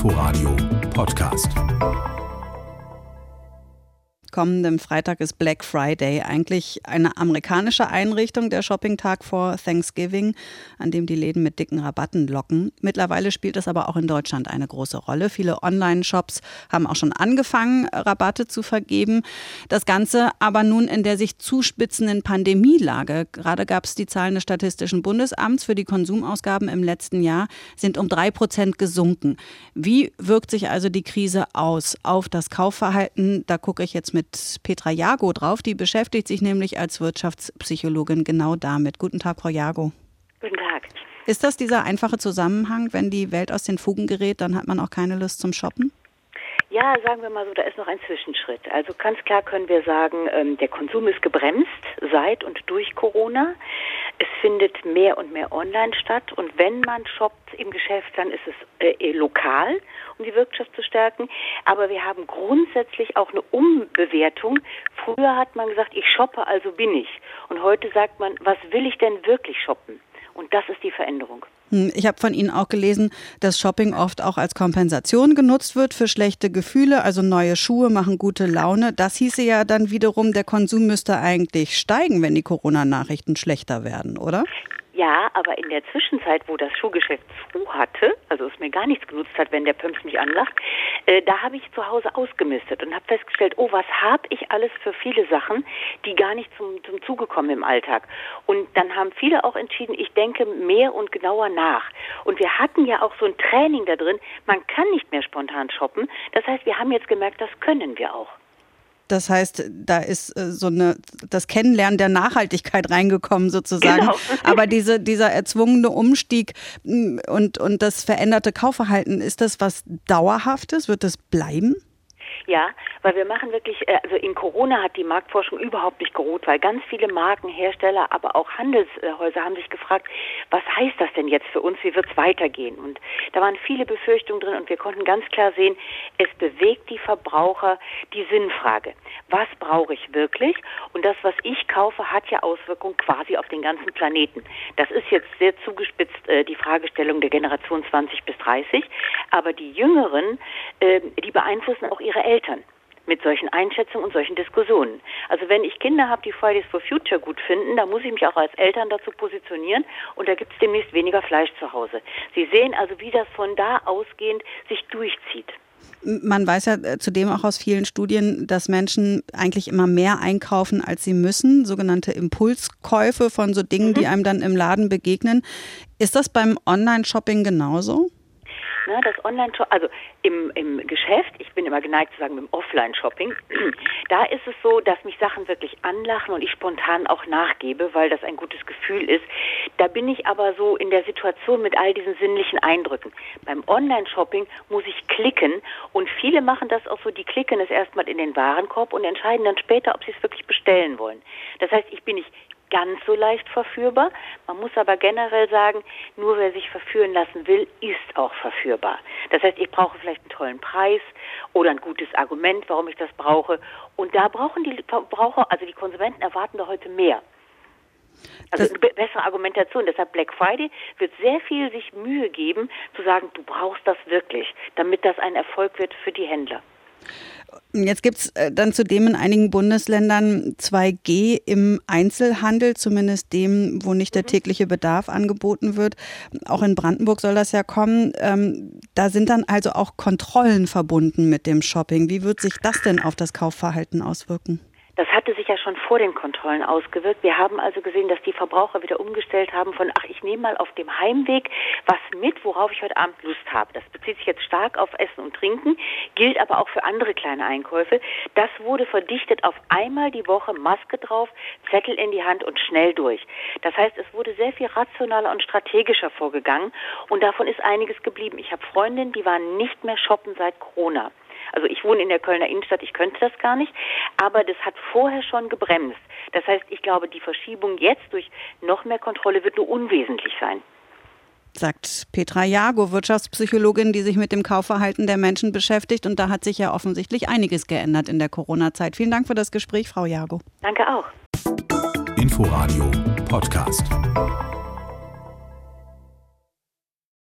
Inforadio Podcast kommenden Freitag ist Black Friday, eigentlich eine amerikanische Einrichtung der Shopping-Tag vor Thanksgiving, an dem die Läden mit dicken Rabatten locken. Mittlerweile spielt es aber auch in Deutschland eine große Rolle. Viele Online-Shops haben auch schon angefangen, Rabatte zu vergeben. Das Ganze aber nun in der sich zuspitzenden Pandemielage. Gerade gab es die Zahlen des Statistischen Bundesamts für die Konsumausgaben im letzten Jahr sind um drei Prozent gesunken. Wie wirkt sich also die Krise aus auf das Kaufverhalten? Da gucke ich jetzt mit mit Petra Jago drauf. Die beschäftigt sich nämlich als Wirtschaftspsychologin genau damit. Guten Tag, Frau Jago. Guten Tag. Ist das dieser einfache Zusammenhang, wenn die Welt aus den Fugen gerät, dann hat man auch keine Lust zum Shoppen? Ja, sagen wir mal so, da ist noch ein Zwischenschritt. Also ganz klar können wir sagen, ähm, der Konsum ist gebremst seit und durch Corona. Es findet mehr und mehr online statt und wenn man shoppt im Geschäft, dann ist es äh, eh lokal, um die Wirtschaft zu stärken. Aber wir haben grundsätzlich auch eine Umbewertung. Früher hat man gesagt, ich shoppe, also bin ich. Und heute sagt man, was will ich denn wirklich shoppen? Und das ist die Veränderung. Hm, ich habe von Ihnen auch gelesen, dass Shopping oft auch als Kompensation genutzt wird für schlechte Gefühle. Also neue Schuhe machen gute Laune. Das hieße ja dann wiederum, der Konsum müsste eigentlich steigen, wenn die Corona-Nachrichten schlechter werden, oder? Ja, aber in der Zwischenzeit, wo das Schuhgeschäft zu hatte, also es mir gar nichts genutzt hat, wenn der Pumps mich anlacht, äh, da habe ich zu Hause ausgemistet und habe festgestellt, oh, was habe ich alles für viele Sachen, die gar nicht zum, zum Zuge kommen im Alltag. Und dann haben viele auch entschieden, ich denke mehr und genauer nach. Und wir hatten ja auch so ein Training da drin, man kann nicht mehr spontan shoppen. Das heißt, wir haben jetzt gemerkt, das können wir auch. Das heißt, da ist äh, so eine, das Kennenlernen der Nachhaltigkeit reingekommen sozusagen. Genau. Aber diese, dieser erzwungene Umstieg mm, und, und das veränderte Kaufverhalten, ist das was Dauerhaftes? Wird das bleiben? Ja, weil wir machen wirklich, äh, also in Corona hat die Marktforschung überhaupt nicht geruht, weil ganz viele Markenhersteller, aber auch Handelshäuser haben sich gefragt, was heißt das denn jetzt für uns, wie wird es weitergehen? Und da waren viele Befürchtungen drin und wir konnten ganz klar sehen, es bewegt die Verbraucher die Sinnfrage. Was brauche ich wirklich? Und das, was ich kaufe, hat ja Auswirkungen quasi auf den ganzen Planeten. Das ist jetzt sehr zugespitzt äh, die Fragestellung der Generation 20 bis 30, aber die Jüngeren, äh, die beeinflussen auch ihre Eltern mit solchen Einschätzungen und solchen Diskussionen. Also wenn ich Kinder habe, die Fridays for Future gut finden, dann muss ich mich auch als Eltern dazu positionieren und da gibt es demnächst weniger Fleisch zu Hause. Sie sehen also, wie das von da ausgehend sich durchzieht. Man weiß ja äh, zudem auch aus vielen Studien, dass Menschen eigentlich immer mehr einkaufen, als sie müssen, sogenannte Impulskäufe von so Dingen, mhm. die einem dann im Laden begegnen. Ist das beim Online-Shopping genauso? Ne, das Online-Shop, also im, im Geschäft, ich bin immer geneigt zu sagen, im Offline-Shopping, da ist es so, dass mich Sachen wirklich anlachen und ich spontan auch nachgebe, weil das ein gutes Gefühl ist. Da bin ich aber so in der Situation mit all diesen sinnlichen Eindrücken. Beim Online-Shopping muss ich klicken und viele machen das auch so, die klicken es erstmal in den Warenkorb und entscheiden dann später, ob sie es wirklich bestellen wollen. Das heißt, ich bin nicht ganz so leicht verführbar. Man muss aber generell sagen, nur wer sich verführen lassen will, ist auch verführbar. Das heißt, ich brauche vielleicht einen tollen Preis oder ein gutes Argument, warum ich das brauche. Und da brauchen die Verbraucher, also die Konsumenten erwarten da heute mehr. Also eine bessere Argumentation. Deshalb Black Friday wird sehr viel sich Mühe geben, zu sagen, du brauchst das wirklich, damit das ein Erfolg wird für die Händler. Jetzt gibt es äh, dann zudem in einigen Bundesländern 2G im Einzelhandel, zumindest dem, wo nicht der mhm. tägliche Bedarf angeboten wird. Auch in Brandenburg soll das ja kommen. Ähm, da sind dann also auch Kontrollen verbunden mit dem Shopping. Wie wird sich das denn auf das Kaufverhalten auswirken? Das hatte sich ja schon vor den Kontrollen ausgewirkt. Wir haben also gesehen, dass die Verbraucher wieder umgestellt haben von, ach, ich nehme mal auf dem Heimweg was mit, worauf ich heute Abend Lust habe. Das bezieht sich jetzt stark auf Essen und Trinken, gilt aber auch für andere kleine Einkäufe. Das wurde verdichtet auf einmal die Woche, Maske drauf, Zettel in die Hand und schnell durch. Das heißt, es wurde sehr viel rationaler und strategischer vorgegangen und davon ist einiges geblieben. Ich habe Freundinnen, die waren nicht mehr shoppen seit Corona. Also ich wohne in der Kölner Innenstadt, ich könnte das gar nicht, aber das hat vorher schon gebremst. Das heißt, ich glaube, die Verschiebung jetzt durch noch mehr Kontrolle wird nur unwesentlich sein sagt Petra Jago, Wirtschaftspsychologin, die sich mit dem Kaufverhalten der Menschen beschäftigt. Und da hat sich ja offensichtlich einiges geändert in der Corona-Zeit. Vielen Dank für das Gespräch, Frau Jago. Danke auch. Inforadio Podcast.